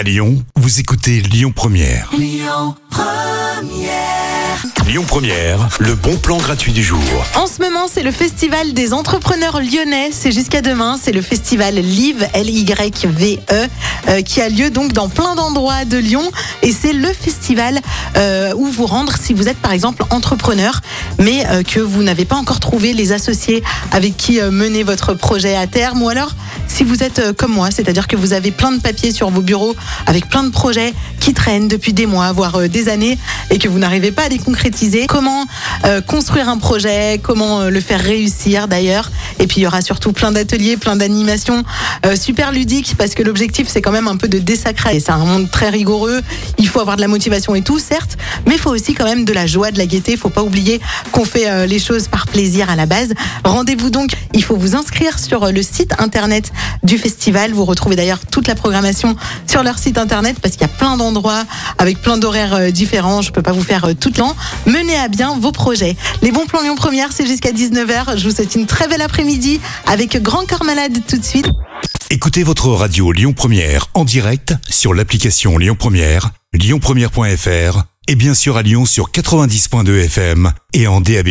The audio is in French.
À Lyon, vous écoutez Lyon Première. Lyon Première. le bon plan gratuit du jour. En ce moment, c'est le festival des entrepreneurs lyonnais. C'est jusqu'à demain. C'est le festival Live, L-Y-V-E, euh, qui a lieu donc dans plein d'endroits de Lyon. Et c'est le festival euh, où vous rendre si vous êtes par exemple entrepreneur, mais euh, que vous n'avez pas encore trouvé les associés avec qui euh, mener votre projet à terme. Ou alors, si vous êtes euh, comme moi, c'est-à-dire que vous avez plein de papiers sur vos bureaux avec plein de projets qui traînent depuis des mois, voire des années, et que vous n'arrivez pas à les concrétiser. Comment construire un projet, comment le faire réussir d'ailleurs. Et puis il y aura surtout plein d'ateliers, plein d'animations euh, super ludiques, parce que l'objectif c'est quand même un peu de désacrer. C'est un monde très rigoureux. Il faut avoir de la motivation et tout, certes, mais il faut aussi quand même de la joie, de la gaieté. Il faut pas oublier qu'on fait euh, les choses par plaisir à la base. Rendez-vous donc. Il faut vous inscrire sur euh, le site internet du festival. Vous retrouvez d'ailleurs toute la programmation sur leur site internet parce qu'il y a plein d'endroits avec plein d'horaires différents. Je peux pas vous faire tout l'an. Menez à bien vos projets. Les bons plans Lyon Première, c'est jusqu'à 19h. Je vous souhaite une très belle après-midi avec Grand Corps Malade tout de suite. Écoutez votre radio Lyon Première en direct sur l'application Lyon Première, lyonpremière.fr et bien sûr à Lyon sur 90.2 FM et en DAB+.